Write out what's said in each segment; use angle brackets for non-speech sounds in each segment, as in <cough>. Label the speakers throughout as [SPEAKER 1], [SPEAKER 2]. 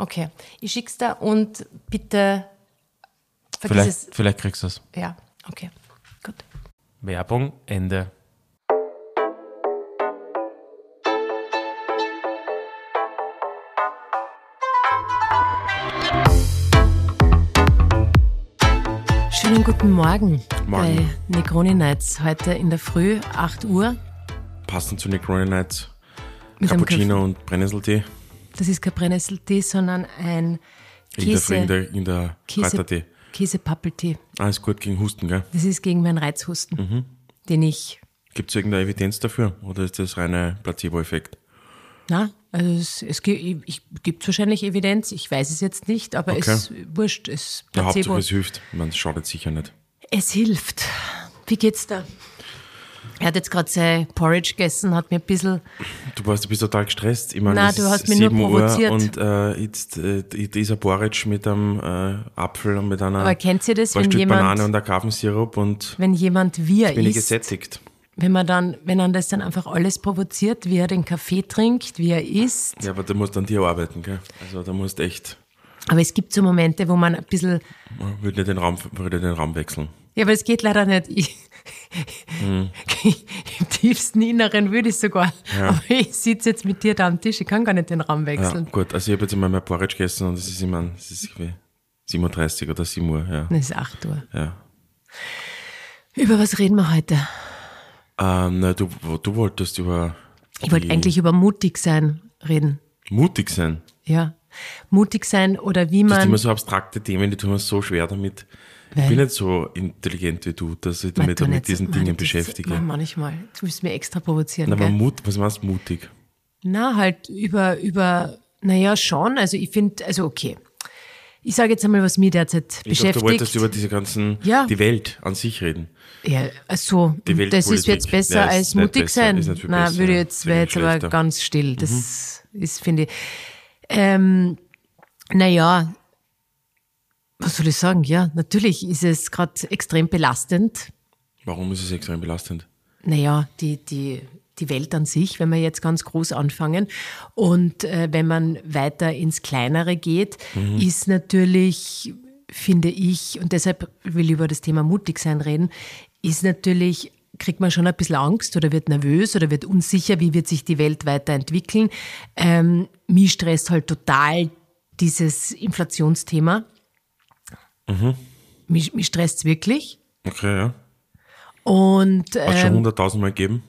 [SPEAKER 1] Okay, ich schick's da und bitte vergiss
[SPEAKER 2] Vielleicht,
[SPEAKER 1] es.
[SPEAKER 2] vielleicht kriegst du es.
[SPEAKER 1] Ja, okay, gut.
[SPEAKER 2] Werbung, Ende.
[SPEAKER 1] Schönen guten Morgen,
[SPEAKER 2] Morgen.
[SPEAKER 1] bei Negroni Nights. Heute in der Früh, 8 Uhr.
[SPEAKER 2] Passend zu Negroni Nights.
[SPEAKER 1] Mit
[SPEAKER 2] Cappuccino und Brennnesseltee.
[SPEAKER 1] Das ist kein Brennnesseltee, sondern ein
[SPEAKER 2] In der,
[SPEAKER 1] Käse,
[SPEAKER 2] in der, in der
[SPEAKER 1] Käse. Käsepappeltee.
[SPEAKER 2] Alles gut gegen Husten, gell?
[SPEAKER 1] Das ist gegen meinen Reizhusten,
[SPEAKER 2] Mhm.
[SPEAKER 1] den ich
[SPEAKER 2] Gibt es irgendeine Evidenz dafür? Oder ist das reine Placebo-Effekt?
[SPEAKER 1] Na, also es, es gibt wahrscheinlich Evidenz, ich weiß es jetzt nicht, aber
[SPEAKER 2] Okay.
[SPEAKER 1] es wurscht, es
[SPEAKER 2] Der
[SPEAKER 1] Placebo.
[SPEAKER 2] Hauptsache es hilft. Man schadet sicher nicht.
[SPEAKER 1] Es hilft. Wie geht's da? Er hat jetzt gerade sein Porridge gegessen, hat mir ein bisschen,
[SPEAKER 2] Du warst, du bist total gestresst. Ich meine,
[SPEAKER 1] Nein,
[SPEAKER 2] es
[SPEAKER 1] du hast mich nur
[SPEAKER 2] 7 Uhr
[SPEAKER 1] provoziert.
[SPEAKER 2] Und äh, jetzt äh, dieser Porridge mit einem äh, Apfel und mit einer
[SPEAKER 1] aber kennt ihr das, wenn
[SPEAKER 2] Stück
[SPEAKER 1] jemand,
[SPEAKER 2] Banane und Agavensirup und
[SPEAKER 1] wenn jemand wie er
[SPEAKER 2] bin ich
[SPEAKER 1] isst,
[SPEAKER 2] gesättigt.
[SPEAKER 1] wenn man dann, wenn man das dann einfach alles provoziert, wie er den Kaffee trinkt, wie er isst.
[SPEAKER 2] Ja, aber du musst an dir arbeiten, gell? Also da musst echt,
[SPEAKER 1] Aber es gibt so Momente, wo man ein bisschen,
[SPEAKER 2] ich würde den Raum, würde den Raum wechseln.
[SPEAKER 1] ja, aber es geht leider nicht. Ich,
[SPEAKER 2] Hm. <laughs>
[SPEAKER 1] Im tiefsten Inneren würde ich sogar. Aber ich sitze jetzt mit dir da am Tisch, ich kann gar nicht den Raum
[SPEAKER 2] Ja,
[SPEAKER 1] wechseln.
[SPEAKER 2] gut, also ich habe jetzt einmal mein Porridge gegessen und es ist immer, es ist irgendwie 7.30 Uhr oder 7 Uhr, ja.
[SPEAKER 1] Es ist 8 Uhr.
[SPEAKER 2] ja.
[SPEAKER 1] Über was reden wir heute?
[SPEAKER 2] Ähm, na, du, du wolltest über
[SPEAKER 1] Ich wollte eigentlich über mutig sein reden.
[SPEAKER 2] mutig sein.
[SPEAKER 1] Ja. Mutig sein oder wie
[SPEAKER 2] Du hast
[SPEAKER 1] man.
[SPEAKER 2] immer so abstrakte Themen, die tun mir so schwer damit. Ich
[SPEAKER 1] Weil-
[SPEAKER 2] bin nicht so intelligent wie du, dass ich
[SPEAKER 1] tu
[SPEAKER 2] mit diesen
[SPEAKER 1] man,
[SPEAKER 2] Dingen beschäftige.
[SPEAKER 1] Man, manchmal. Du willst mir extra provozieren.
[SPEAKER 2] Na, aber? Mut, was meinst du mutig?
[SPEAKER 1] Na, halt über, über, naja, schon. Also ich finde, also okay. Ich sage jetzt einmal, was mich derzeit
[SPEAKER 2] Ich
[SPEAKER 1] beschäftigt.
[SPEAKER 2] du wolltest über diese ganzen,
[SPEAKER 1] Ja.
[SPEAKER 2] die Welt an sich reden.
[SPEAKER 1] ja, also,
[SPEAKER 2] Die
[SPEAKER 1] das ist jetzt besser
[SPEAKER 2] Ja, ist
[SPEAKER 1] als mutig
[SPEAKER 2] besser,
[SPEAKER 1] sein. Na,
[SPEAKER 2] besser,
[SPEAKER 1] würde jetzt, wäre jetzt aber ganz still. Das ist, finde ich, ähm, naja, was soll ich sagen? Ja, natürlich ist es gerade extrem belastend.
[SPEAKER 2] Warum ist es extrem belastend?
[SPEAKER 1] Naja, die, die, die Welt an sich, wenn wir jetzt ganz groß anfangen. Und äh, wenn man weiter ins Kleinere geht, ist natürlich, finde ich, und deshalb will ich über das Thema mutig sein reden, ist natürlich, kriegt man schon ein bisschen Angst oder wird nervös oder wird unsicher, wie wird sich die Welt weiterentwickeln. Ähm, mich stresst halt total dieses Inflationsthema. Mich, mich stresst wirklich.
[SPEAKER 2] Okay, ja.
[SPEAKER 1] Und
[SPEAKER 2] Hat
[SPEAKER 1] ähm,
[SPEAKER 2] schon hunderttausendmal gegeben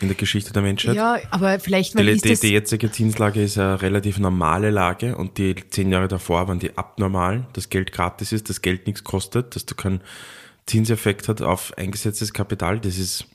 [SPEAKER 2] in der Geschichte der Menschheit.
[SPEAKER 1] ja, aber vielleicht, weil
[SPEAKER 2] Die,
[SPEAKER 1] ist
[SPEAKER 2] die, die jetzige Zinslage ist eine relativ normale Lage und die zehn Jahre davor waren die abnormal, dass Geld gratis ist, dass Geld nichts kostet, dass du keinen Zinseffekt hat auf eingesetztes Kapital. Das ist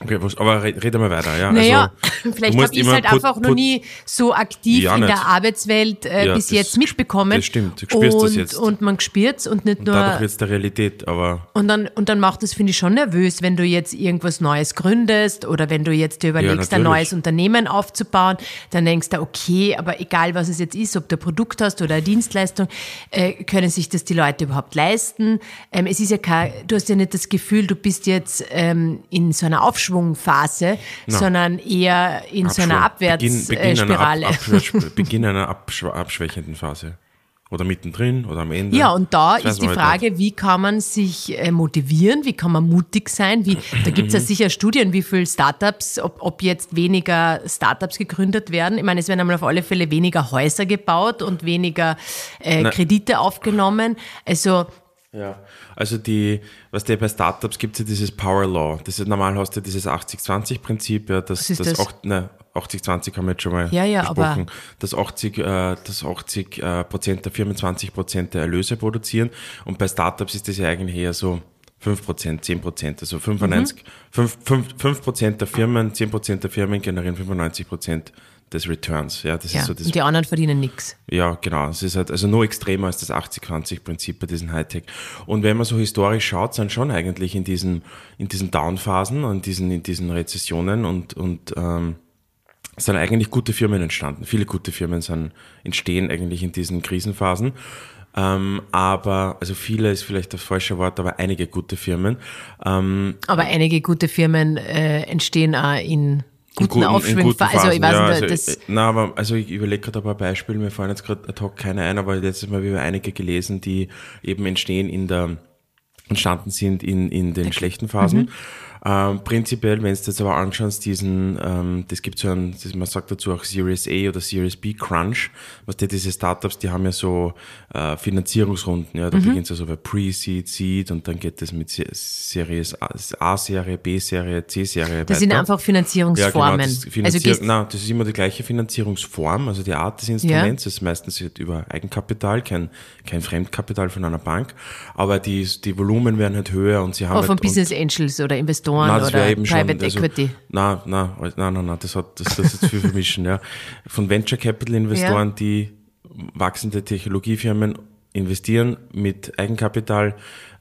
[SPEAKER 2] Okay, aber red, red mal weiter, ja.
[SPEAKER 1] Naja,
[SPEAKER 2] also, <coughs>
[SPEAKER 1] vielleicht habe ich es halt einfach noch nie so aktiv ja, in der Arbeitswelt äh, ja, bis jetzt mitbekommen.
[SPEAKER 2] Das stimmt, du spürst
[SPEAKER 1] und,
[SPEAKER 2] das jetzt.
[SPEAKER 1] Und man spürt es und nicht
[SPEAKER 2] und
[SPEAKER 1] nur.
[SPEAKER 2] Dadurch wird es der Realität, aber.
[SPEAKER 1] Und dann, und dann macht es, finde ich, schon nervös, wenn du jetzt irgendwas Neues gründest oder wenn du jetzt dir überlegst, ja, ein neues Unternehmen aufzubauen, dann denkst du, okay, aber egal was es jetzt ist, ob du ein Produkt hast oder eine Dienstleistung, äh, können sich das die Leute überhaupt leisten? Ähm, es ist ja kein, du hast ja nicht das Gefühl, du bist jetzt ähm, in so einer Aufschwungphase, no. sondern eher in Abschw so einer Abwärtsspirale.
[SPEAKER 2] Beginn, Beginn, <laughs> Beginn einer abschw abschwächenden Phase. Oder mittendrin oder am Ende.
[SPEAKER 1] Ja, und da ist die Frage, nicht. wie kann man sich äh, motivieren, wie kann man mutig sein? Wie, da gibt es ja sicher Studien, wie viele Startups, ob, ob jetzt weniger Startups gegründet werden. Ich meine, es werden einmal auf alle Fälle weniger Häuser gebaut und weniger äh, Kredite aufgenommen. Also
[SPEAKER 2] ja, also die, was der bei Startups gibt es ja dieses Power Law. Das ist normal hast du dieses 80-20-Prinzip, ja, das, das, das? Ne, 80-20 haben wir jetzt schon mal
[SPEAKER 1] ja, ja,
[SPEAKER 2] besprochen, dass 80, äh, dass 80 äh, Prozent der Firmen 20 Prozent der Erlöse produzieren. Und bei Startups ist das ja eigentlich eher so 5 Prozent, 10 Prozent. Also 95, mhm. 5, 5, 5 Prozent der Firmen, 10 Prozent der Firmen generieren 95 Prozent des Returns. Ja, das
[SPEAKER 1] ja,
[SPEAKER 2] ist so das,
[SPEAKER 1] und die anderen verdienen nichts.
[SPEAKER 2] Ja, genau. Es ist halt also nur extremer als das 80-20-Prinzip bei diesen Hightech. Und wenn man so historisch schaut, sind schon eigentlich in diesen, in diesen Downphasen, in diesen, in diesen Rezessionen und, und ähm, sind eigentlich gute Firmen entstanden. Viele gute Firmen sind, entstehen eigentlich in diesen Krisenphasen. Ähm, aber, also viele ist vielleicht das falsche Wort, aber einige gute Firmen. Ähm,
[SPEAKER 1] aber einige gute Firmen äh, entstehen auch in guten, Aufschwungphasen. Also ich weiß
[SPEAKER 2] ja,
[SPEAKER 1] nicht,
[SPEAKER 2] also,
[SPEAKER 1] das
[SPEAKER 2] äh, na, aber also ich überlege gerade ein paar Beispiele, mir fallen jetzt gerade ad hoc keine ein, aber letztes Mal habe ich einige gelesen, die eben entstehen in der entstanden sind in, in den schlechten Phasen. Mhm. Ähm, prinzipiell, wenn du jetzt aber anschaust, diesen, ähm, das gibt so ein, das, man sagt dazu auch Series A oder Series B Crunch, was die, diese Startups, die haben ja so äh, Finanzierungsrunden, ja, da mhm. beginnt es ja so bei Pre-Seed, Seed und dann geht das mit Series A-Serie, B-Serie, C-Serie.
[SPEAKER 1] Das weiter. sind einfach Finanzierungsformen. Ja, genau, das,
[SPEAKER 2] Finanzier also nein, das ist immer die gleiche Finanzierungsform, also die Art des Instruments ja. ist meistens über Eigenkapital, kein, kein Fremdkapital von einer Bank, aber die, die Volumen werden halt höher und sie haben.
[SPEAKER 1] Auch halt, von Business Angels oder Investoren Investoren nein, oder eben Private schon, Equity? Also,
[SPEAKER 2] nein, nein, nein, nein, nein, das, hat, das, das ist zu viel vermischen. ja. Von Venture Capital Investoren, ja. die wachsende Technologiefirmen investieren mit Eigenkapital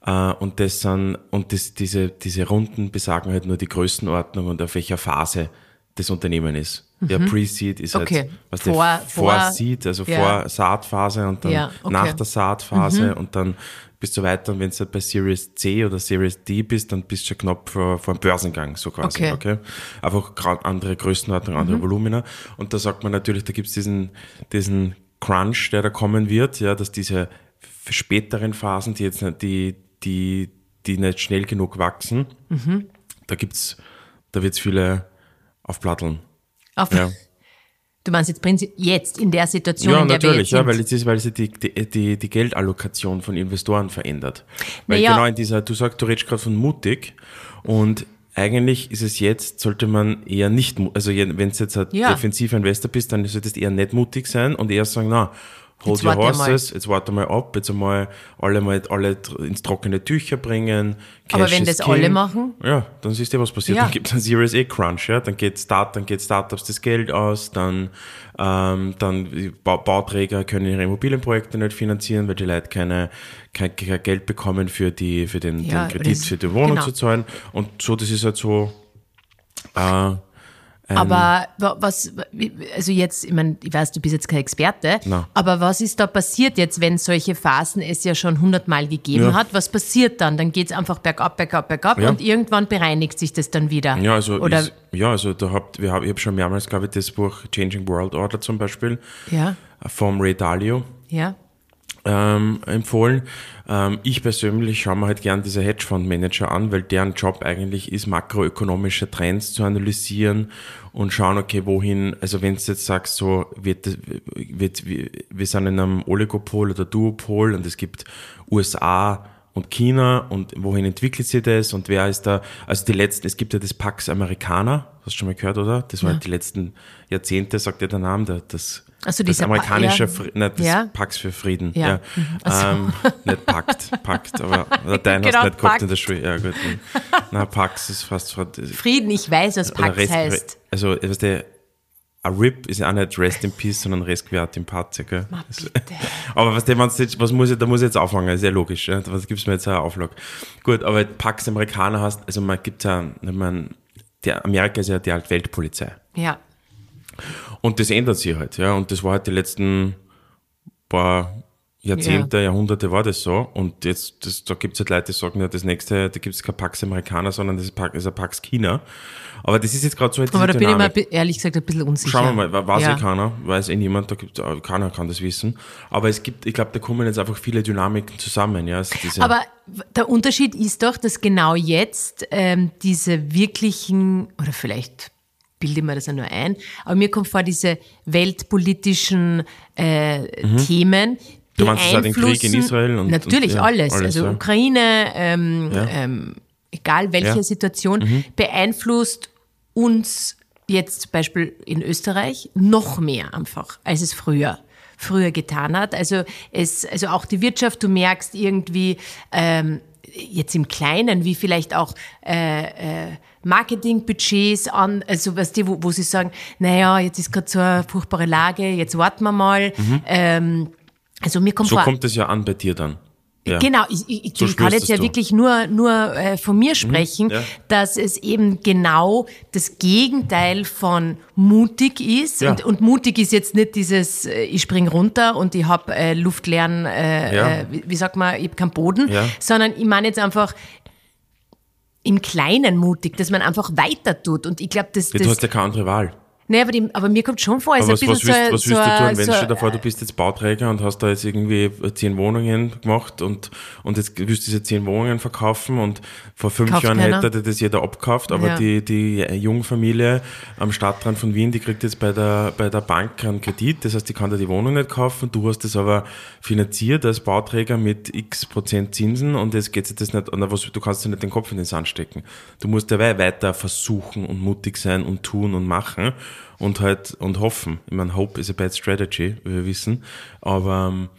[SPEAKER 2] äh, und das sind, und das, diese, diese Runden besagen halt nur die Größenordnung und auf welcher Phase das Unternehmen ist. Mhm. Ja, Pre-Seed ist halt, okay. halt, was vor, der vor, Seed, also ja. vor Saatphase und dann ja, okay. nach der Saatphase mhm. und dann bist du weiter und wenn du halt bei Series C oder Series D bist, dann bist du schon knapp vor, vor einem Börsengang, so quasi. Okay. okay? Einfach andere Größenordnung, andere mhm. Volumina. Und da sagt man natürlich, da gibt's diesen, diesen Crunch, der da kommen wird, ja, dass diese späteren Phasen, die jetzt nicht, die, die, die nicht schnell genug wachsen, mhm. da gibt's, da wird's viele aufplatteln.
[SPEAKER 1] Auf ja. <laughs> Du meinst jetzt Prinzip jetzt in der Situation,
[SPEAKER 2] ja,
[SPEAKER 1] in der
[SPEAKER 2] natürlich,
[SPEAKER 1] wir
[SPEAKER 2] jetzt ja, weil es weil sie die, die, die Geldallokation von Investoren verändert. Weil naja. genau in dieser, du sagst, du redest gerade von mutig und eigentlich ist es jetzt, sollte man eher nicht, also wenn du jetzt ein ja. defensiver Investor bist, dann solltest du eher nicht mutig sein und eher sagen, na, hold your horses, jetzt warte mal ab, jetzt einmal alle mal alle ins trockene Tücher bringen.
[SPEAKER 1] Cash Aber wenn das King. alle machen?
[SPEAKER 2] Ja, dann siehst du, was passiert. Ja. Dann gibt es einen Series A Crunch, ja, dann geht Start, dann geht Startups das Geld aus, dann, ähm, dann ba Bauträger können ihre Immobilienprojekte nicht finanzieren, weil die Leute keine, kein, kein Geld bekommen für die, für den, ja, den Kredit für die Wohnung genau. zu zahlen. Und so, das ist halt so, äh,
[SPEAKER 1] ähm, aber was, also jetzt, ich meine, ich weiß, du bist jetzt kein Experte, no. aber was ist da passiert jetzt, wenn solche Phasen es ja schon hundertmal gegeben ja. hat? Was passiert dann? Dann geht es einfach bergab, bergab, bergab ja. und irgendwann bereinigt sich das dann wieder.
[SPEAKER 2] Ja, also, Oder ist, ja, also da habt, wir hab, ich habe schon mehrmals, glaube ich, das Buch Changing World Order zum Beispiel
[SPEAKER 1] ja.
[SPEAKER 2] vom Ray Dalio.
[SPEAKER 1] Ja
[SPEAKER 2] ähm, empfohlen. Ähm, ich persönlich schaue mir halt gern diese Hedgefondsmanager an, weil deren Job eigentlich ist, makroökonomische Trends zu analysieren und schauen, okay, wohin, also wenn du jetzt sagst, so wird, wird, wir sind in einem Oligopol oder Duopol und es gibt USA und China und wohin entwickelt sich das und wer ist da, also die letzten, es gibt ja das Pax Americana, hast du schon mal gehört, oder? Das war ja. die letzten Jahrzehnte, sagt ja der Name, der, das,
[SPEAKER 1] also
[SPEAKER 2] das amerikanische,
[SPEAKER 1] pa
[SPEAKER 2] ja. nicht das
[SPEAKER 1] ja.
[SPEAKER 2] Pax für Frieden.
[SPEAKER 1] Ja.
[SPEAKER 2] ja.
[SPEAKER 1] Also.
[SPEAKER 2] Ähm, nicht Pakt, Pakt, aber <laughs> Latein
[SPEAKER 1] genau,
[SPEAKER 2] hast du nicht gehabt in der Schule. Ja, gut. <laughs> Na, Pax ist fast,
[SPEAKER 1] Frieden, ich weiß, was Pax heißt.
[SPEAKER 2] Also, weißt du, ein RIP ist ja auch nicht Rest in Peace, sondern Resquiat in Pace, gell?
[SPEAKER 1] Ma. <laughs>
[SPEAKER 2] Aber was, jetzt, was muss ich, da muss ich jetzt auffangen, ist ja logisch, ja? was gibt's mir jetzt eine Auflage? Gut, aber Pax Amerikaner hast, also man gibt ja, man, der Amerika ist ja die halt Weltpolizei.
[SPEAKER 1] Ja.
[SPEAKER 2] Und das ändert sich halt, ja, und das war halt die letzten paar Jahrzehnte, ja. Jahrhunderte war das so. Und jetzt, das, da gibt's halt Leute, die sagen, ja, das nächste, da gibt's kein Pax Amerikaner, sondern das ist, Pax, ist ein Pax China. Aber das ist jetzt gerade so
[SPEAKER 1] eine Aber da Dynamik. bin ich mir ehrlich gesagt ein bisschen unsicher.
[SPEAKER 2] Schauen wir mal, weiß ja. eh keiner, weiß eh niemand, da gibt keiner kann das wissen. Aber es gibt, ich glaube, da kommen jetzt einfach viele Dynamiken zusammen. Ja,
[SPEAKER 1] Aber der Unterschied ist doch, dass genau jetzt ähm, diese wirklichen, oder vielleicht bilde mir das ja nur ein, aber mir kommt vor, diese weltpolitischen äh, mhm. Themen,
[SPEAKER 2] Du meinst, es hat den Krieg in Israel und
[SPEAKER 1] natürlich
[SPEAKER 2] und, ja,
[SPEAKER 1] alles,
[SPEAKER 2] alles,
[SPEAKER 1] also
[SPEAKER 2] ja.
[SPEAKER 1] Ukraine, ähm,
[SPEAKER 2] Ja.
[SPEAKER 1] ähm, egal welche. Situation,
[SPEAKER 2] Mhm.
[SPEAKER 1] beeinflusst uns jetzt zum Beispiel in Österreich noch mehr einfach, als es früher früher getan hat. Also es, also auch die Wirtschaft, du merkst irgendwie ähm, jetzt im Kleinen, wie vielleicht auch äh, äh, Marketingbudgets an, also was die, wo, wo sie sagen, naja, jetzt ist gerade so eine furchtbare Lage, jetzt warten wir mal. Ähm, also mir kommt
[SPEAKER 2] Mhm. So
[SPEAKER 1] vor,
[SPEAKER 2] kommt es ja an bei dir dann. Ja.
[SPEAKER 1] Genau, ich, ich, ich
[SPEAKER 2] So
[SPEAKER 1] kann
[SPEAKER 2] spürst
[SPEAKER 1] jetzt ja
[SPEAKER 2] du. Mhm.
[SPEAKER 1] wirklich nur, nur äh, von mir sprechen,
[SPEAKER 2] ja.
[SPEAKER 1] dass es eben genau das Gegenteil von mutig ist.
[SPEAKER 2] Ja.
[SPEAKER 1] Und, und mutig ist jetzt nicht dieses, äh, ich spring runter und ich hab äh, luftleeren, äh, äh, wie, wie sagt man, ich hab keinen Boden, sondern ich meine jetzt einfach im Kleinen mutig, dass man einfach weiter tut. Und ich glaube, das,
[SPEAKER 2] Ja, du
[SPEAKER 1] das
[SPEAKER 2] hast ja keine andere Wahl.
[SPEAKER 1] Nee, aber, die, aber mir kommt schon vor, es ist
[SPEAKER 2] was,
[SPEAKER 1] ein
[SPEAKER 2] was,
[SPEAKER 1] bisschen
[SPEAKER 2] willst, was
[SPEAKER 1] so,
[SPEAKER 2] willst du
[SPEAKER 1] so,
[SPEAKER 2] tun, wenn
[SPEAKER 1] so,
[SPEAKER 2] stell dir vor, du bist jetzt Bauträger und hast da jetzt irgendwie zehn Wohnungen gemacht und, und jetzt willst du diese zehn Wohnungen verkaufen und vor fünf
[SPEAKER 1] Kauft
[SPEAKER 2] Jahren
[SPEAKER 1] keiner.
[SPEAKER 2] hätte das jeder abkauft, aber
[SPEAKER 1] Ja.
[SPEAKER 2] die, die Jungfamilie am Stadtrand von Wien, die kriegt jetzt bei der, bei der Bank einen Kredit, das heißt, die kann da die Wohnung nicht kaufen, du hast das aber finanziert als Bauträger mit x Prozent Zinsen und jetzt geht sich das nicht, an was, du kannst dir nicht den Kopf in den Sand stecken. Du musst ja weiter versuchen und mutig sein und tun und machen und halt und hoffen. Ich meine, Hope is a bad strategy, wie wir wissen. Aber ähm,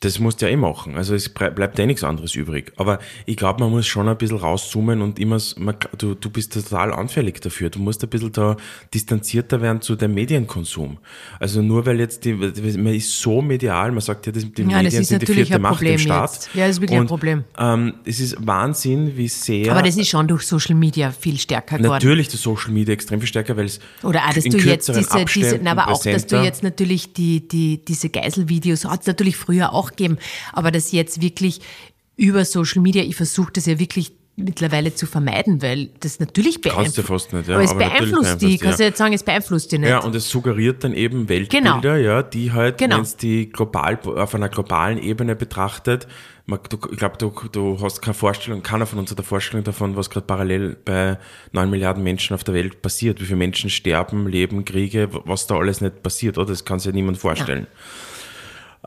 [SPEAKER 2] das musst du ja eh machen. Also es bleibt eh nichts anderes übrig. Aber ich glaube, man muss schon ein bisschen rauszoomen und immer, man, du, du bist total anfällig dafür. Du musst ein bisschen da distanzierter werden zu dem Medienkonsum. Also nur weil jetzt die, man ist so medial, man sagt ja, das, die
[SPEAKER 1] Ja, das
[SPEAKER 2] Medien
[SPEAKER 1] ist
[SPEAKER 2] sind die vierte
[SPEAKER 1] ein
[SPEAKER 2] Macht
[SPEAKER 1] Problem
[SPEAKER 2] im Staat.
[SPEAKER 1] jetzt. Ja, das ist wirklich ein
[SPEAKER 2] und,
[SPEAKER 1] Problem.
[SPEAKER 2] Ähm, es ist Wahnsinn, wie sehr
[SPEAKER 1] aber das ist schon durch Social Media viel stärker geworden.
[SPEAKER 2] natürlich das Social Media extrem viel stärker, weil es
[SPEAKER 1] Oder auch, dass
[SPEAKER 2] in
[SPEAKER 1] du jetzt diese, diese na, aber auch, dass du jetzt natürlich die, die, diese Geiselvideos, hat es natürlich früher auch gegeben, aber dass jetzt wirklich über Social Media, ich versuche das ja wirklich mittlerweile zu vermeiden, weil das natürlich
[SPEAKER 2] Kannst du
[SPEAKER 1] beeinflusst.
[SPEAKER 2] fast nicht, ja.
[SPEAKER 1] aber es
[SPEAKER 2] aber
[SPEAKER 1] beeinflusst die,
[SPEAKER 2] beeinflusst,
[SPEAKER 1] kannst du
[SPEAKER 2] ja.
[SPEAKER 1] jetzt sagen, es beeinflusst die nicht.
[SPEAKER 2] Ja, und es suggeriert dann eben Weltbilder,
[SPEAKER 1] Genau.
[SPEAKER 2] ja, die halt,
[SPEAKER 1] Genau.
[SPEAKER 2] wenn es die global, auf einer globalen Ebene betrachtet, man, du, ich glaube, du, du hast keine Vorstellung, keiner von uns hat eine Vorstellung davon, was gerade parallel bei neun Milliarden Menschen auf der Welt passiert, wie viele Menschen sterben, leben, Kriege, was da alles nicht passiert, oder? Das kann sich ja niemand vorstellen.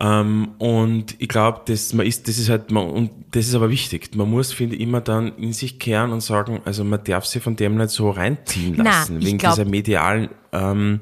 [SPEAKER 2] Ähm, und ich glaube, das, man ist, das ist halt, man, und das ist aber wichtig. Man muss, finde ich, immer dann in sich kehren und sagen, also man darf sich von dem nicht so reinziehen lassen,
[SPEAKER 1] ich
[SPEAKER 2] wegen
[SPEAKER 1] glaub-
[SPEAKER 2] dieser medialen ähm,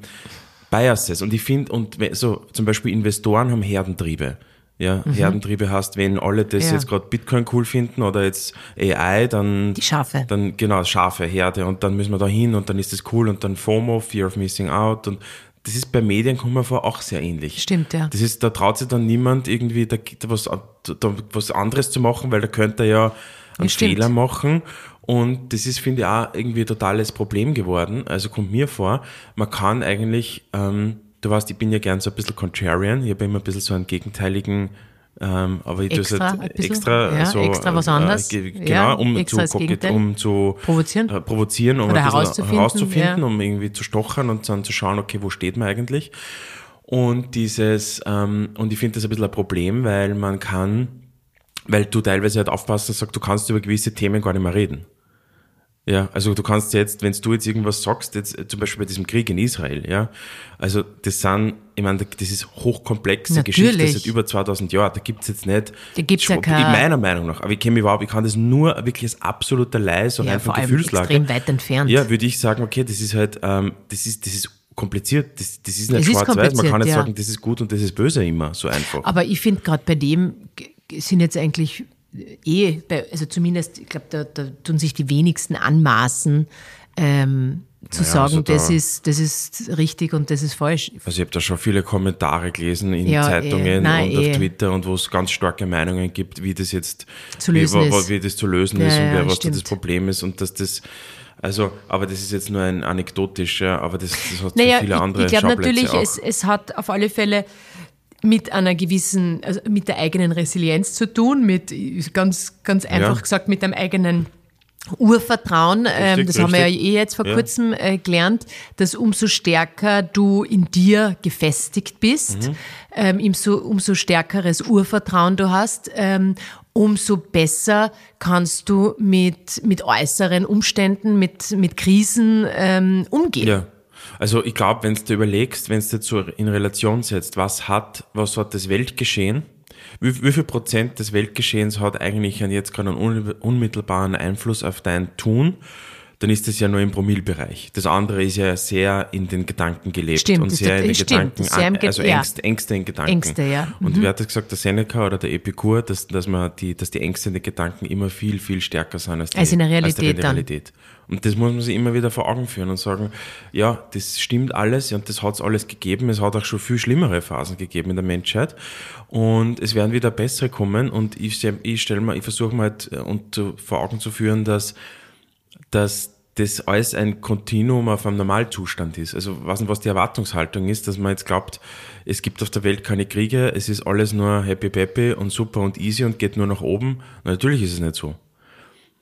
[SPEAKER 2] Biases. Und ich finde, und so zum Beispiel Investoren haben Herdentriebe. Ja, Herdentriebe hast, wenn alle das
[SPEAKER 1] Mhm. Ja.
[SPEAKER 2] jetzt gerade Bitcoin cool finden oder jetzt AI, dann
[SPEAKER 1] Die Schafe.
[SPEAKER 2] dann genau Schafe, Herde und dann müssen wir da hin und dann ist das cool und dann FOMO, Fear of Missing Out und das ist bei Medien kommen wir vor auch sehr ähnlich.
[SPEAKER 1] Stimmt, ja.
[SPEAKER 2] Das ist, da traut sich dann niemand irgendwie da, da was, da was anderes zu machen, weil da könnte er ja einen
[SPEAKER 1] stimmt.
[SPEAKER 2] Fehler machen. Und das ist, finde ich, auch irgendwie ein totales Problem geworden. Also kommt mir vor, man kann eigentlich, ähm, du weißt, ich bin ja gern so ein bisschen contrarian, ich habe immer ein bisschen so einen gegenteiligen, ähm, aber ich tue es
[SPEAKER 1] Extra
[SPEAKER 2] halt extra,
[SPEAKER 1] Ja,
[SPEAKER 2] so,
[SPEAKER 1] extra was anderes?
[SPEAKER 2] ge- genau,
[SPEAKER 1] Ja,
[SPEAKER 2] um, zu, um zu
[SPEAKER 1] Provozieren?
[SPEAKER 2] äh, provozieren, um
[SPEAKER 1] Oder herauszufinden,
[SPEAKER 2] herauszufinden
[SPEAKER 1] ja.
[SPEAKER 2] um irgendwie zu stochern und dann zu schauen, okay, wo steht man eigentlich? Und dieses, ähm, und ich finde das ein bisschen ein Problem, weil man kann, weil du teilweise halt aufpasst und sagst, du kannst über gewisse Themen gar nicht mehr reden. Ja, also du kannst jetzt, wenn du jetzt irgendwas sagst, jetzt äh, zum Beispiel bei diesem Krieg in Israel, ja, also das sind, ich meine, das ist hochkomplexe
[SPEAKER 1] Natürlich.
[SPEAKER 2] Geschichte seit über 2000 Jahren, da gibt's jetzt nicht,
[SPEAKER 1] Da gibt's ja
[SPEAKER 2] in
[SPEAKER 1] kein-
[SPEAKER 2] meiner Meinung nach, aber ich kenne mich überhaupt, ich kann das nur wirklich als absoluter Leis und
[SPEAKER 1] Ja,
[SPEAKER 2] einfach Gefühlslage.
[SPEAKER 1] extrem weit entfernt.
[SPEAKER 2] Ja, würde ich sagen, okay, das ist halt, ähm, das ist, das ist kompliziert, das, das ist nicht schwarz-weiß, man kann nicht
[SPEAKER 1] ja.
[SPEAKER 2] sagen, das ist gut und das ist böse immer, so einfach.
[SPEAKER 1] Aber ich finde gerade bei dem sind jetzt eigentlich eh, bei, also zumindest, ich glaube, da, da tun sich die wenigsten anmaßen, ähm, zu
[SPEAKER 2] Naja,
[SPEAKER 1] sagen,
[SPEAKER 2] also da-
[SPEAKER 1] das, ist, das ist richtig und das ist falsch.
[SPEAKER 2] Also ich habe da schon viele Kommentare gelesen in
[SPEAKER 1] Ja,
[SPEAKER 2] Zeitungen
[SPEAKER 1] eh. Nein,
[SPEAKER 2] und auf
[SPEAKER 1] eh.
[SPEAKER 2] Twitter und wo es ganz starke Meinungen gibt, wie das jetzt
[SPEAKER 1] Zu lösen
[SPEAKER 2] wie,
[SPEAKER 1] ist.
[SPEAKER 2] wie das zu lösen
[SPEAKER 1] Ja,
[SPEAKER 2] ist und
[SPEAKER 1] ja,
[SPEAKER 2] wer, was da das Problem ist und dass das also, aber das ist jetzt nur ein anekdotisch, ja, aber das, das hat
[SPEAKER 1] Naja,
[SPEAKER 2] viele andere
[SPEAKER 1] ich, ich glaube natürlich, es, es hat auf alle Fälle mit einer gewissen, also mit der eigenen Resilienz zu tun, mit ganz, ganz einfach
[SPEAKER 2] Ja.
[SPEAKER 1] gesagt, mit einem eigenen Urvertrauen. ähm, das haben wir ja
[SPEAKER 2] richtig.
[SPEAKER 1] eh jetzt vor
[SPEAKER 2] Ja.
[SPEAKER 1] kurzem äh, gelernt, dass umso stärker du in dir gefestigt bist,
[SPEAKER 2] Mhm.
[SPEAKER 1] ähm, umso, umso stärkeres Urvertrauen du hast, ähm, umso besser kannst du mit, mit äußeren Umständen, mit, mit Krisen umgehen.
[SPEAKER 2] Ja. Also ich glaube, wenn du überlegst, wenn du jetzt so in Relation setzt, was hat, was hat das Weltgeschehen, wie, wie viel Prozent des Weltgeschehens hat eigentlich jetzt gerade einen un- unmittelbaren Einfluss auf dein Tun, dann ist das ja nur im Promillbereich. Das andere ist ja sehr in den Gedanken gelebt
[SPEAKER 1] Stimmt,
[SPEAKER 2] und sehr in den
[SPEAKER 1] stimmt,
[SPEAKER 2] Gedanken,
[SPEAKER 1] sehr im Ge-
[SPEAKER 2] also
[SPEAKER 1] ja.
[SPEAKER 2] Ängste, Ängste in Gedanken.
[SPEAKER 1] Ängste, ja. Mhm.
[SPEAKER 2] Und wer hat das gesagt, der Seneca oder der Epikur, dass, dass man die, dass die Ängste in den Gedanken immer viel, viel stärker sind als die,
[SPEAKER 1] Als in der
[SPEAKER 2] als
[SPEAKER 1] Realität dann.
[SPEAKER 2] Und das muss man sich immer wieder vor Augen führen und sagen, ja, das stimmt alles und das hat es alles gegeben. Es hat auch schon viel schlimmere Phasen gegeben in der Menschheit. Und es werden wieder bessere kommen. Und ich, ich stelle mir, ich versuche mal halt, äh, und vor Augen zu führen, dass, dass das alles ein Kontinuum auf einem Normalzustand ist. Also was, was die Erwartungshaltung ist, dass man jetzt glaubt, es gibt auf der Welt keine Kriege, es ist alles nur happy peppy und super und easy und geht nur nach oben. Na, natürlich ist es nicht so.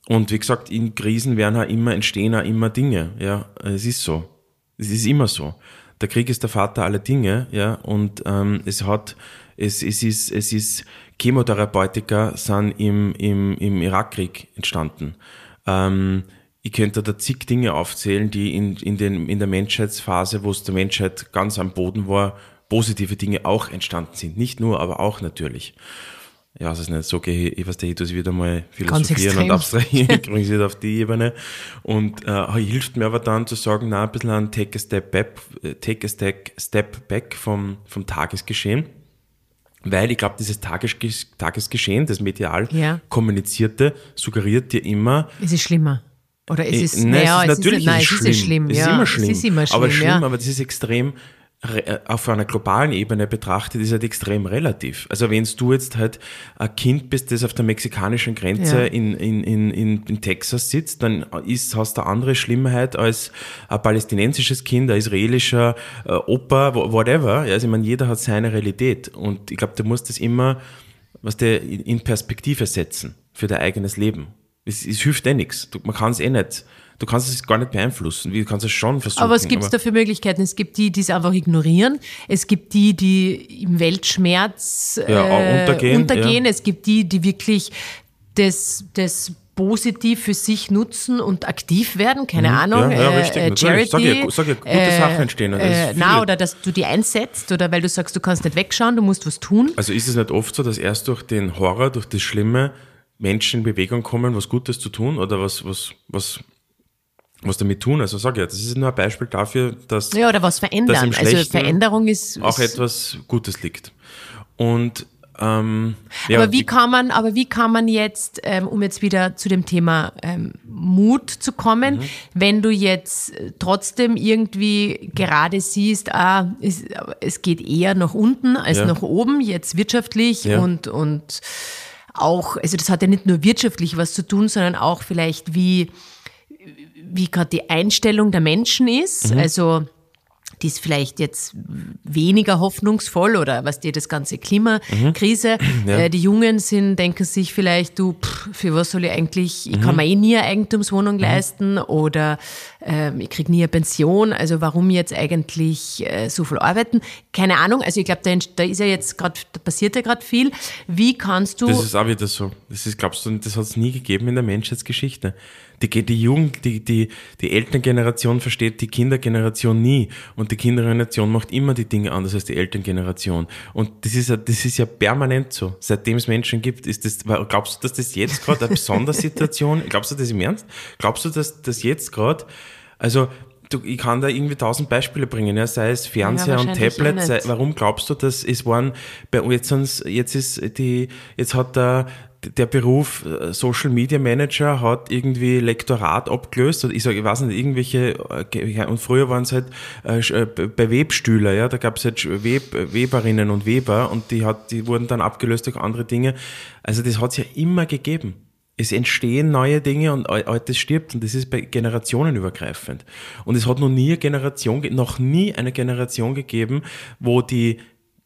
[SPEAKER 2] Und wie gesagt, in Krisen werden auch immer, entstehen auch immer Dinge, ja. Es ist so. Es ist immer so. Der Krieg ist der Vater aller Dinge, ja, und ähm, es hat, es, es ist, es ist, Chemotherapeutika sind im, im, im Irakkrieg entstanden. Ähm, ich könnte da zig Dinge aufzählen, die in, in, den, in der Menschheitsphase, wo es der Menschheit ganz am Boden war, positive Dinge auch entstanden sind. Nicht nur, aber auch natürlich. Ja, es ist nicht so, gehe ich, was der ich wieder mal philosophieren und abstrahieren, ich <laughs> bringe es auf die Ebene. Und äh, hilft mir aber dann zu sagen, na, ein bisschen ein Take a Step Back, äh, take a step, step back vom, vom Tagesgeschehen. Weil ich glaube, dieses Tagesges Tagesgeschehen, das medial
[SPEAKER 1] Ja.
[SPEAKER 2] kommunizierte, suggeriert dir immer,
[SPEAKER 1] Es ist schlimmer. Oder es
[SPEAKER 2] äh,
[SPEAKER 1] ist,
[SPEAKER 2] nein,
[SPEAKER 1] naja,
[SPEAKER 2] es ist natürlich
[SPEAKER 1] nein,
[SPEAKER 2] ist
[SPEAKER 1] es ist ja schlimm.
[SPEAKER 2] Es
[SPEAKER 1] ja,
[SPEAKER 2] ist immer schlimm.
[SPEAKER 1] Es ist immer schlimm,
[SPEAKER 2] aber schlimm,
[SPEAKER 1] ja.
[SPEAKER 2] aber das ist extrem, re- äh, auf einer globalen Ebene betrachtet, ist halt extrem relativ. Also wenn du jetzt halt ein Kind bist, das auf der mexikanischen Grenze
[SPEAKER 1] Ja.
[SPEAKER 2] in, in, in, in, Texas sitzt, dann ist, hast du eine andere Schlimmheit als ein palästinensisches Kind, ein israelischer äh, Opa, whatever. Also ich meine, jeder hat seine Realität. Und ich glaube, du musst das immer, was der in Perspektive setzen für dein eigenes Leben. Es, es hilft eh nichts. Man kann es eh nicht. Du kannst es gar nicht beeinflussen. Du kannst es schon versuchen.
[SPEAKER 1] Aber was gibt es da für Möglichkeiten? Es gibt die, die es einfach ignorieren. Es gibt die, die im Weltschmerz äh,
[SPEAKER 2] Ja, untergehen,
[SPEAKER 1] untergehen.
[SPEAKER 2] ja.
[SPEAKER 1] Es gibt die, die wirklich das, das positiv für sich nutzen und aktiv werden. Keine Ahnung.
[SPEAKER 2] Mhm. Ja, ja,
[SPEAKER 1] äh,
[SPEAKER 2] richtig,
[SPEAKER 1] äh,
[SPEAKER 2] natürlich. Sag
[SPEAKER 1] Charity.
[SPEAKER 2] ja, sag ja, gute Sachen entstehen.
[SPEAKER 1] Äh, na, oder dass du die einsetzt oder weil du sagst, du kannst nicht wegschauen, du musst was tun.
[SPEAKER 2] Also ist es nicht oft so, dass erst durch den Horror, durch das Schlimme Menschen in Bewegung kommen, was Gutes zu tun oder was, was, was, was damit tun? Also sag ja, das ist nur ein Beispiel dafür, dass
[SPEAKER 1] Ja, oder was verändern. Also Veränderung ist.
[SPEAKER 2] auch
[SPEAKER 1] ist
[SPEAKER 2] etwas Gutes liegt. Und ähm, ja,
[SPEAKER 1] aber wie kann man, aber wie kann man jetzt, ähm, um jetzt wieder zu dem Thema ähm, Mut zu kommen,
[SPEAKER 2] Mhm.
[SPEAKER 1] wenn du jetzt äh, trotzdem irgendwie gerade siehst, ah, es, es geht eher nach unten als
[SPEAKER 2] Ja.
[SPEAKER 1] nach oben, jetzt wirtschaftlich
[SPEAKER 2] Ja.
[SPEAKER 1] und, und auch, also das hat ja nicht nur wirtschaftlich was zu tun, sondern auch vielleicht wie, wie gerade die Einstellung der Menschen ist.
[SPEAKER 2] Mhm.
[SPEAKER 1] Also die ist vielleicht jetzt weniger hoffnungsvoll oder was dir das ganze Klimakrise.
[SPEAKER 2] Mhm. <clears throat> Ja.
[SPEAKER 1] Äh, die Jungen sind, denken sich vielleicht, du, pff, für was soll ich eigentlich, ich kann
[SPEAKER 2] Mhm.
[SPEAKER 1] mir eh nie eine Eigentumswohnung leisten oder ähm, ich krieg nie eine Pension, also warum jetzt eigentlich äh, so viel arbeiten? Keine Ahnung, also ich glaube, da, da ist ja jetzt gerade, da passiert ja gerade viel. Wie kannst du,
[SPEAKER 2] Das ist auch wieder so. Das ist, glaubst du, das hat es nie gegeben in der Menschheitsgeschichte. Die, die Jugend, die, die, die Elterngeneration versteht die Kindergeneration nie. Und die Kindergeneration macht immer die Dinge anders als die Elterngeneration. Und das ist ja, das ist ja permanent so. Seitdem es Menschen gibt, ist das, glaubst du, dass das jetzt gerade eine Sondersituation, <laughs> glaubst du das im Ernst? Glaubst du, dass das jetzt gerade, also, du, ich kann da irgendwie tausend Beispiele bringen, ja, sei es Fernseher ja, und Tablet. Sei, warum glaubst du, dass es waren bei jetzt, jetzt ist die, jetzt hat der, der Beruf äh, Social Media Manager hat irgendwie Lektorat abgelöst ich sage, ich weiß nicht, irgendwelche, äh, und früher waren es halt äh, bei Webstühler, ja, da gab es halt Web, Weberinnen und Weber und die hat, die wurden dann abgelöst durch andere Dinge. Also das hat es ja immer gegeben es entstehen neue Dinge und Altes stirbt und das ist bei Generationen übergreifend. Und es hat noch nie eine Generation, noch nie eine Generation gegeben, wo die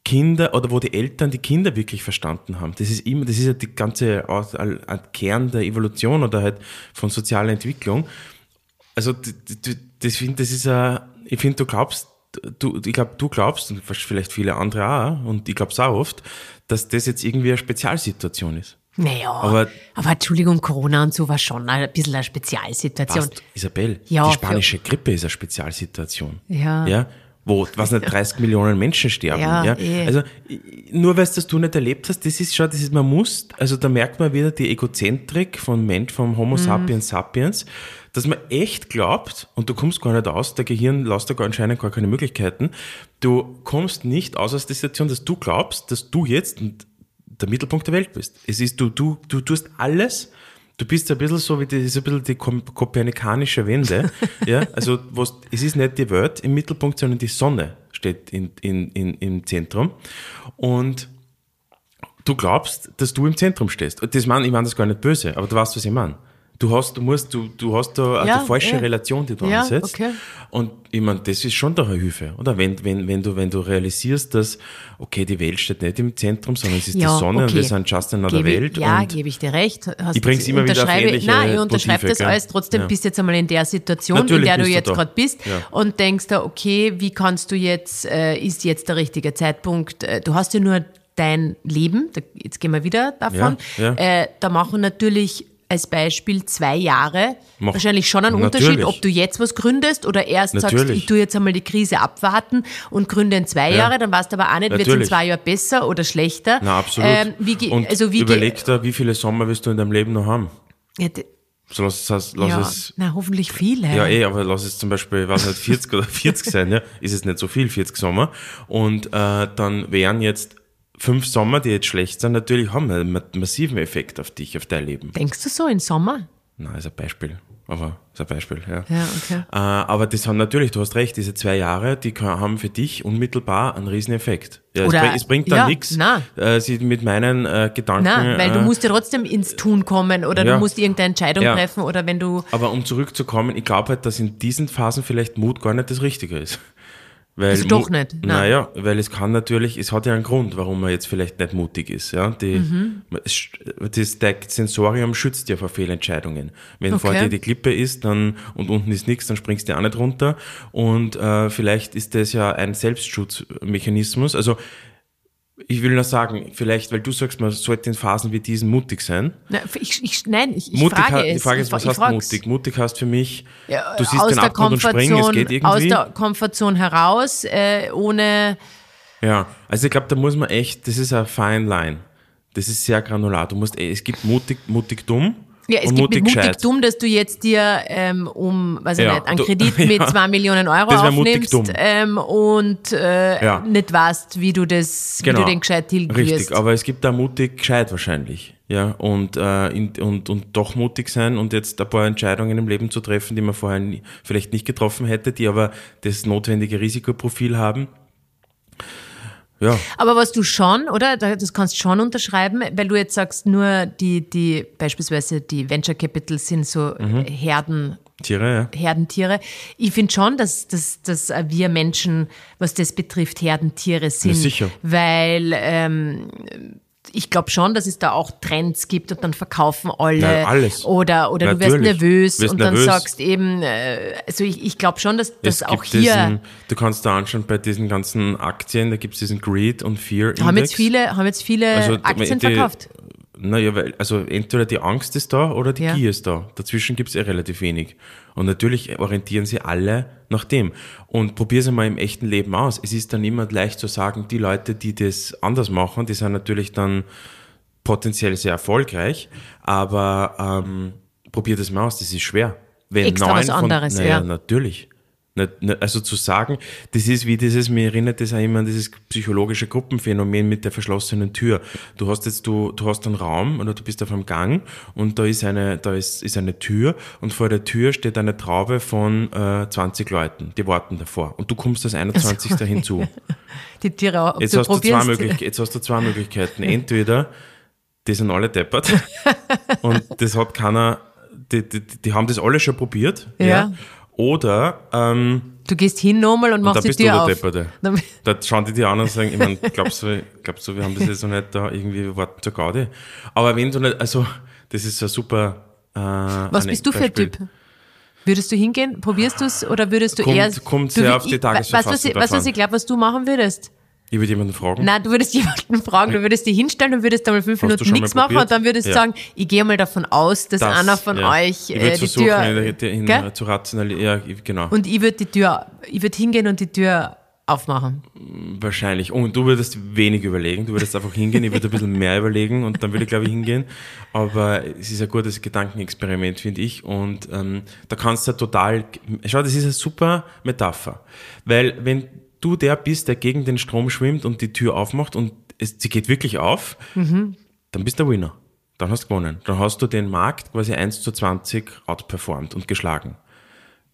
[SPEAKER 2] Kinder oder wo die Eltern die Kinder wirklich verstanden haben. Das ist immer, das ist ja die ganze Kern der Evolution oder halt von sozialer Entwicklung. Also das finde, das ist ein, ich finde, du glaubst, du, ich glaube, du glaubst und vielleicht viele andere auch und ich glaube es auch oft, dass das jetzt irgendwie eine Spezialsituation ist.
[SPEAKER 1] Naja, aber, aber Entschuldigung, Corona und so war schon ein bisschen eine Spezialsituation.
[SPEAKER 2] Passt, Isabel, ja, die spanische Grippe ist eine Spezialsituation.
[SPEAKER 1] Ja.
[SPEAKER 2] ja wo, was nicht, 30 Millionen Menschen sterben. Ja, ja? Eh. Also, nur weil das du nicht erlebt hast, das ist schon, das ist, man muss, also da merkt man wieder die Egozentrik von Mensch, vom Homo mhm. sapiens sapiens, dass man echt glaubt, und du kommst gar nicht aus, der Gehirn lässt da anscheinend gar keine Möglichkeiten, du kommst nicht aus aus der Situation, dass du glaubst, dass du jetzt, der Mittelpunkt der Welt bist. Es ist, du, du, du tust alles, du bist ein bisschen so wie die, ist ein bisschen die kopernikanische Wende. <laughs> ja, also, was, es ist nicht die Welt im Mittelpunkt, sondern die Sonne steht in, in, in, im Zentrum. Und du glaubst, dass du im Zentrum stehst. Und das meine, ich meine das gar nicht böse, aber du weißt, was ich meine. Du hast, du musst, du, du hast da ja, eine falsche ja. Relation, die du ja, ansetzt. Okay. Und ich meine, das ist schon doch eine Hilfe, oder? Wenn, wenn, wenn du, wenn du realisierst, dass, okay, die Welt steht nicht im Zentrum, sondern es ist ja, die Sonne okay. und wir sind just another
[SPEAKER 1] gebe,
[SPEAKER 2] Welt.
[SPEAKER 1] Ja, gebe ich dir recht.
[SPEAKER 2] Hast ich bring's immer wieder auf ähnliche
[SPEAKER 1] Nein, ich unterschreibe das alles. Trotzdem ja. bist du jetzt einmal in der Situation, Natürlich in der du jetzt gerade bist und denkst da, okay, wie kannst du jetzt, äh, ist jetzt der richtige Zeitpunkt? Äh, du hast ja nur dein Leben, da, jetzt gehen wir wieder davon, äh, da machen natürlich als Beispiel zwei Jahre Mach, wahrscheinlich schon einen natürlich. Unterschied, ob du jetzt was gründest oder erst natürlich. sagst, ich tue jetzt einmal die Krise abwarten und gründe in zwei ja. Jahre, dann weißt du aber auch nicht, wird es in zwei Jahren besser oder schlechter.
[SPEAKER 2] Na, absolut. Ähm, wie, und also wie überleg dir, wie viele Sommer wirst du in deinem Leben noch haben? Ja, so lass es, lass
[SPEAKER 1] ja,
[SPEAKER 2] es.
[SPEAKER 1] Na, hoffentlich viele.
[SPEAKER 2] Ja, eh, aber lass es zum Beispiel, was nicht, 40 oder 40 <laughs> sein, ja, ist es nicht so viel, 40 Sommer. Und äh, dann wären jetzt fünf Sommer, die jetzt schlecht sind, natürlich haben einen massiven Effekt auf dich, auf dein Leben.
[SPEAKER 1] Denkst du so in Sommer?
[SPEAKER 2] Nein, ist ein Beispiel. Aber ist ein Beispiel, ja.
[SPEAKER 1] ja okay.
[SPEAKER 2] Äh, aber das haben natürlich, du hast recht, diese zwei Jahre, die haben für dich unmittelbar einen riesen Effekt. Ja, Oder, es, bringt, es bringt dann ja, nichts, äh, sie mit meinen äh, Gedanken.
[SPEAKER 1] Nein, weil du äh, musst ja trotzdem ins Tun kommen oder ja, du musst irgendeine Entscheidung treffen oder wenn du.
[SPEAKER 2] Aber um zurückzukommen, ich glaube halt, dass in diesen Phasen vielleicht Mut gar nicht das Richtige ist. Weil
[SPEAKER 1] also doch nicht. Nein.
[SPEAKER 2] Naja, weil es kann natürlich, es hat ja einen Grund, warum man jetzt vielleicht nicht mutig ist. Ja? Die, mhm. das, das Sensorium schützt ja vor Fehlentscheidungen. Wenn okay. vor dir die Klippe ist dann, und unten ist nichts, dann springst du auch nicht runter. Und äh, vielleicht ist das ja ein Selbstschutzmechanismus. Also ich will nur sagen, vielleicht, weil du sagst, man sollte in Phasen wie diesen mutig sein.
[SPEAKER 1] Na, ich, ich, nein, ich, ich
[SPEAKER 2] mutig
[SPEAKER 1] frage
[SPEAKER 2] es. Die Frage ist, was heißt mutig? Mutig heißt für mich, ja, du siehst den Abgrund und springen, es geht irgendwie.
[SPEAKER 1] Aus der Komfortzone heraus, äh, ohne...
[SPEAKER 2] Ja, also ich glaube, da muss man echt, das ist eine fine line. Das ist sehr granular. Du musst, es gibt mutig, mutig dumm
[SPEAKER 1] ja, es gibt mutig, mutig dumm, dass du jetzt dir ähm, um, weiß ich ja, nicht, einen Kredit <laughs> mit ja, zwei Millionen Euro aufnimmst ähm, und äh, ja. nicht weißt, wie du das, genau. wie du genau. den gescheit tilgen
[SPEAKER 2] Richtig, aber es gibt da mutig gescheit wahrscheinlich. Ja, und, äh, in, und, und doch mutig sein und jetzt ein paar Entscheidungen im Leben zu treffen, die man vorher nie, vielleicht nicht getroffen hätte, die aber das notwendige Risikoprofil haben. Ja.
[SPEAKER 1] Aber was du schon, oder? Das kannst du schon unterschreiben, weil du jetzt sagst, nur die, die, beispielsweise die Venture Capital sind so mhm. Herden.
[SPEAKER 2] Tiere,
[SPEAKER 1] ja. Herdentiere. Ich finde schon, dass, dass, dass wir Menschen, was das betrifft, Herdentiere sind. Ja,
[SPEAKER 2] sicher.
[SPEAKER 1] Weil ähm, ich glaube schon, dass es da auch Trends gibt und dann verkaufen alle.
[SPEAKER 2] Ja, alles.
[SPEAKER 1] Oder, oder du wirst nervös wirst und dann nervös. sagst eben, äh, also ich, ich glaube schon, dass das auch hier.
[SPEAKER 2] Diesen, du kannst da anschauen bei diesen ganzen Aktien, da gibt es diesen Greed und Fear Index.
[SPEAKER 1] Haben jetzt viele, haben jetzt viele also, Aktien die, verkauft?
[SPEAKER 2] Naja, weil, also entweder die Angst ist da oder die
[SPEAKER 1] Ja.
[SPEAKER 2] Gier ist da. Dazwischen gibt's eh relativ wenig. Und natürlich orientieren sie alle nach dem. Und probier es mal im echten Leben aus. Es ist dann immer leicht zu sagen, die Leute, die das anders machen, die sind natürlich dann potenziell sehr erfolgreich, aber ähm, probier das mal aus, das ist schwer. Wenn
[SPEAKER 1] Extra
[SPEAKER 2] neun
[SPEAKER 1] was anderes,
[SPEAKER 2] naja,
[SPEAKER 1] ja.
[SPEAKER 2] natürlich. Also zu sagen, das ist wie dieses, mir erinnert das auch immer an dieses psychologische Gruppenphänomen mit der verschlossenen Tür. Du hast jetzt, du, du hast einen Raum oder du bist auf einem Gang und da ist eine, da ist, ist eine Tür und vor der Tür steht eine Traube von äh, 20 Leuten, die warten davor und du kommst als 21. hinzu. <laughs>
[SPEAKER 1] Die Tiere, ob
[SPEAKER 2] Jetzt
[SPEAKER 1] du
[SPEAKER 2] hast, du zwei. Möglich jetzt hast du zwei Möglichkeiten. <laughs> Entweder die sind alle deppert <laughs> und das hat keiner, die, die, die haben das alle schon probiert.
[SPEAKER 1] Ja.
[SPEAKER 2] Oder ähm,
[SPEAKER 1] Du gehst hin nochmal und
[SPEAKER 2] und
[SPEAKER 1] machst die
[SPEAKER 2] bist du
[SPEAKER 1] Tür auf.
[SPEAKER 2] Depperte. <laughs> Da schauen die die an und sagen, ich mein, glaubst du, glaubst du, wir haben das jetzt noch nicht da irgendwie, wir warten zur Gaudi. Aber wenn du nicht, also, das ist so ein super, äh,
[SPEAKER 1] Was bist du für ein. Typ? Würdest du hingehen? Probierst du es oder würdest du
[SPEAKER 2] Kommt-
[SPEAKER 1] eher.
[SPEAKER 2] kommt
[SPEAKER 1] du,
[SPEAKER 2] sehr
[SPEAKER 1] wür-
[SPEAKER 2] auf die
[SPEAKER 1] ich- Weißt du, was
[SPEAKER 2] Tagesverfassung
[SPEAKER 1] du, was
[SPEAKER 2] davon.
[SPEAKER 1] ich glaube, was du machen würdest?
[SPEAKER 2] Ich würde jemanden fragen.
[SPEAKER 1] Nein, du würdest jemanden fragen, du würdest dich hinstellen und würdest einmal fünf
[SPEAKER 2] Hast
[SPEAKER 1] Minuten nichts machen und dann würdest du
[SPEAKER 2] Ja.
[SPEAKER 1] sagen, ich gehe mal davon aus, dass
[SPEAKER 2] Das,
[SPEAKER 1] einer von
[SPEAKER 2] ja.
[SPEAKER 1] euch äh, die
[SPEAKER 2] versuchen,
[SPEAKER 1] Tür.
[SPEAKER 2] in, in,
[SPEAKER 1] Gell?
[SPEAKER 2] zu rationalisieren, ja, genau.
[SPEAKER 1] Und ich würde die Tür, ich würde hingehen und die Tür aufmachen.
[SPEAKER 2] Wahrscheinlich. Und du würdest wenig überlegen, du würdest einfach hingehen, ich würde ein bisschen <laughs> mehr überlegen und dann würde ich, glaube ich, hingehen. Aber es ist ein gutes Gedankenexperiment, finde ich. Und ähm, da kannst du ja total. Schau, das ist eine super Metapher. Weil wenn du der bist, der gegen den Strom schwimmt und die Tür aufmacht und es, sie geht wirklich auf, dann bist du der Winner. Dann hast du gewonnen. Dann hast du den Markt quasi 1 zu 20 outperformed und geschlagen.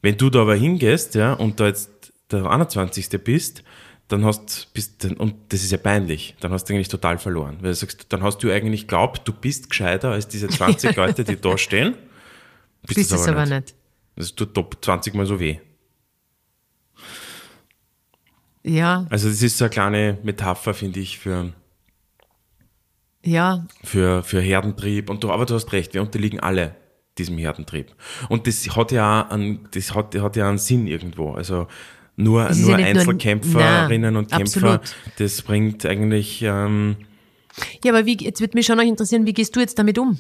[SPEAKER 2] Wenn du da aber hingehst, ja, und da jetzt der 21. bist, dann hast, bist, und das ist ja peinlich, dann hast du eigentlich total verloren. Weil du sagst, dann hast du eigentlich glaubt, du bist gescheiter als diese 20 <laughs> Leute, die da stehen. Bist,
[SPEAKER 1] Bist es aber nicht.
[SPEAKER 2] Das tut top 20 mal so weh.
[SPEAKER 1] Ja,
[SPEAKER 2] Also das ist so eine kleine Metapher, finde ich, für,
[SPEAKER 1] ja.
[SPEAKER 2] für, für Herdentrieb. Und du, aber du hast recht, wir unterliegen alle diesem Herdentrieb. Und das hat ja einen, das hat, hat ja einen Sinn irgendwo. Also nur, nur
[SPEAKER 1] ja nur-
[SPEAKER 2] Einzelkämpferinnen und Kämpfer,
[SPEAKER 1] absolut.
[SPEAKER 2] das bringt eigentlich, ähm,
[SPEAKER 1] Ja, aber wie, jetzt würde mich schon noch interessieren, wie gehst du jetzt damit um?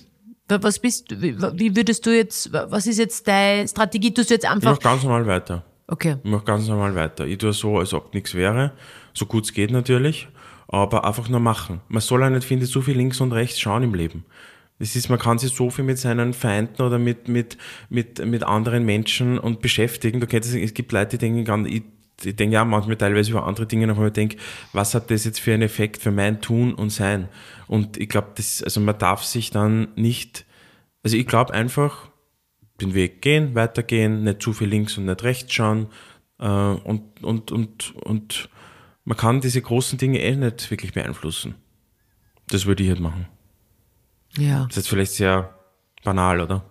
[SPEAKER 1] Wa- Was bist wie, wie würdest du jetzt, wa- was ist jetzt deine Strategie? Tust du jetzt
[SPEAKER 2] ich
[SPEAKER 1] einfach,
[SPEAKER 2] mache ganz normal weiter.
[SPEAKER 1] Okay.
[SPEAKER 2] Ich mache ganz normal weiter. Ich tue so, als ob nichts wäre, so gut es geht natürlich, aber einfach nur machen. Man soll auch nicht, finde ich, so viel links und rechts schauen im Leben. Es ist, man kann sich so viel mit seinen Feinden oder mit, mit, mit, mit anderen Menschen und beschäftigen. Du kennst es, gibt Leute, die denken, ich, ich denke ja manchmal teilweise über andere Dinge, aber ich denke, was hat das jetzt für einen Effekt für mein Tun und Sein? Und ich glaube, das, also man darf sich dann nicht, also ich glaube einfach, den Weg gehen, weitergehen, nicht zu viel links und nicht rechts schauen. Äh, und, und, und, und man kann diese großen Dinge eh nicht wirklich beeinflussen. Das würde ich halt machen.
[SPEAKER 1] Ja.
[SPEAKER 2] Das ist jetzt vielleicht sehr banal, oder?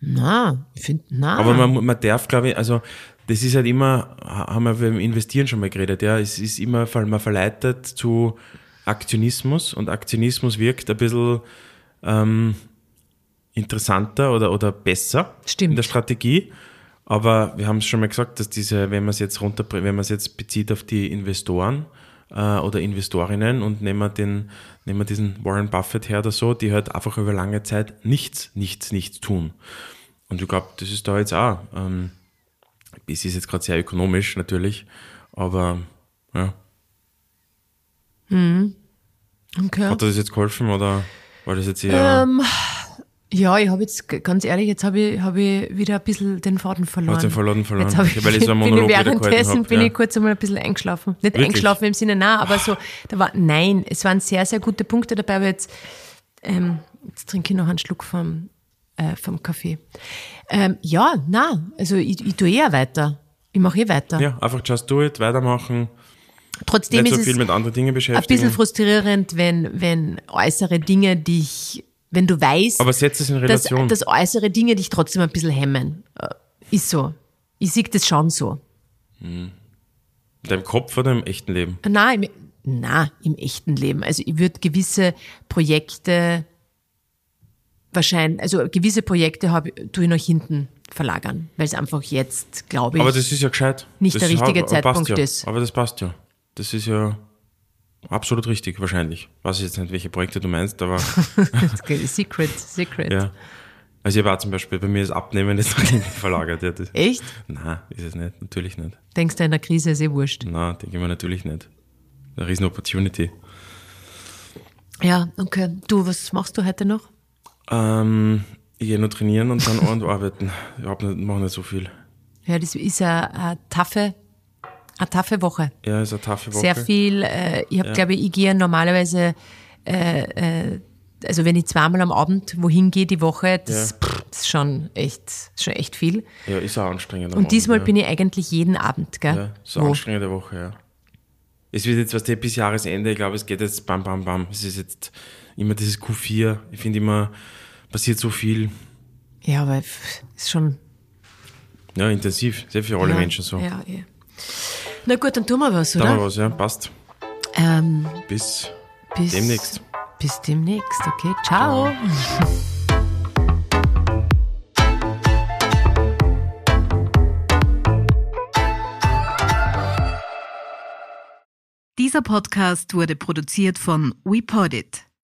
[SPEAKER 1] Na, ich finde, na.
[SPEAKER 2] Aber man, man darf, glaube ich, also das ist halt immer, haben wir beim Investieren schon mal geredet, ja, es ist immer, man verleitet zu Aktionismus und Aktionismus wirkt ein bisschen ähm, interessanter oder, oder besser
[SPEAKER 1] Stimmt.
[SPEAKER 2] in der Strategie. Aber wir haben es schon mal gesagt, dass diese, wenn man es jetzt runter, wenn man es jetzt bezieht auf die Investoren äh, oder Investorinnen und nehmen wir den, nehmen wir diesen Warren Buffett her oder so, die halt einfach über lange Zeit nichts, nichts, nichts tun. Und ich glaube, das ist da jetzt auch. Ähm, es ist jetzt gerade sehr ökonomisch natürlich, aber ja.
[SPEAKER 1] okay.
[SPEAKER 2] Hat das jetzt geholfen oder war das jetzt eher.
[SPEAKER 1] Ähm, ja, ich habe jetzt, ganz ehrlich, jetzt habe ich, hab ich wieder ein bisschen den Faden verloren.
[SPEAKER 2] Hast den Faden verloren?
[SPEAKER 1] Jetzt ich,
[SPEAKER 2] weil ich so einen <laughs>
[SPEAKER 1] bin ich
[SPEAKER 2] Monolog gehalten
[SPEAKER 1] währenddessen
[SPEAKER 2] hab,
[SPEAKER 1] bin
[SPEAKER 2] ja.
[SPEAKER 1] ich kurz einmal ein bisschen eingeschlafen. Nicht
[SPEAKER 2] Wirklich?
[SPEAKER 1] eingeschlafen im Sinne, nein, aber so, da war, nein, es waren sehr, sehr gute Punkte dabei, aber jetzt, ähm, jetzt trinke ich noch einen Schluck vom, äh, vom Kaffee. Ähm, ja, na, also ich, ich tue eher weiter. Ich mache eh weiter.
[SPEAKER 2] ja, einfach just do it, weitermachen,
[SPEAKER 1] Trotzdem
[SPEAKER 2] nicht so
[SPEAKER 1] ist
[SPEAKER 2] viel
[SPEAKER 1] es
[SPEAKER 2] mit anderen Dingen
[SPEAKER 1] ein bisschen
[SPEAKER 2] beschäftigen.
[SPEAKER 1] frustrierend, wenn, wenn äußere Dinge dich, wenn du weißt,
[SPEAKER 2] Aber setz es in
[SPEAKER 1] dass,
[SPEAKER 2] Relation.
[SPEAKER 1] dass äußere Dinge dich trotzdem ein bisschen hemmen. Äh, Ist so. Ich sehe das schon so.
[SPEAKER 2] in deinem Kopf oder im echten Leben?
[SPEAKER 1] Na, im, na, im echten Leben. Also ich würde gewisse Projekte wahrscheinlich, also gewisse Projekte habe, tue ich nach hinten verlagern, weil es einfach jetzt, glaube ich,
[SPEAKER 2] Aber das ist ja gescheit.
[SPEAKER 1] Nicht
[SPEAKER 2] das
[SPEAKER 1] der richtige Zeitpunkt
[SPEAKER 2] ja.
[SPEAKER 1] ist.
[SPEAKER 2] Aber das passt ja. Das ist ja, Absolut richtig, wahrscheinlich. Weiß ich jetzt nicht, welche Projekte du meinst, aber. <laughs>
[SPEAKER 1] secret, secret.
[SPEAKER 2] Ja. Also ich war zum Beispiel, bei mir ist <laughs> Abnehmen jetzt nach hinten verlagert. Ja, das,
[SPEAKER 1] Echt?
[SPEAKER 2] Nein, ist es nicht, natürlich nicht.
[SPEAKER 1] Denkst du, in der Krise ist eh wurscht?
[SPEAKER 2] Nein, denke ich mir natürlich nicht. Eine riesen Opportunity.
[SPEAKER 1] Ja, okay. Du, was machst du heute noch?
[SPEAKER 2] Ähm, ich gehe nur trainieren und dann <laughs> und arbeiten. Ich mache nicht so viel.
[SPEAKER 1] Ja, das ist eine, eine taffe eine taffe Woche.
[SPEAKER 2] Ja, ist eine taffe Woche.
[SPEAKER 1] Sehr viel. Äh, ich habe, ja. glaube ich, ich gehe normalerweise, äh, äh, also wenn ich zweimal am Abend wohin gehe die Woche, das, ja. pff, das ist schon echt, schon echt viel.
[SPEAKER 2] Ja, ist auch anstrengend.
[SPEAKER 1] Und diesmal Abend, bin ich eigentlich jeden Abend, gell? Ja,
[SPEAKER 2] ist eine anstrengende Woche, ja. Es wird jetzt was der bis Jahresende, ich glaube, es geht jetzt bam, bam, bam. Es ist jetzt immer dieses Q4. Ich finde immer, passiert so viel.
[SPEAKER 1] Ja, aber es ist schon.
[SPEAKER 2] Ja, intensiv. Sehr für alle
[SPEAKER 1] ja,
[SPEAKER 2] Menschen so.
[SPEAKER 1] Ja, ja. Na gut, dann tun wir was, oder?
[SPEAKER 2] Tun wir was, ja, passt.
[SPEAKER 1] Ähm,
[SPEAKER 2] bis, bis demnächst.
[SPEAKER 1] Bis demnächst, okay. Ciao. Ciao.
[SPEAKER 3] Dieser Podcast wurde produziert von WePodit.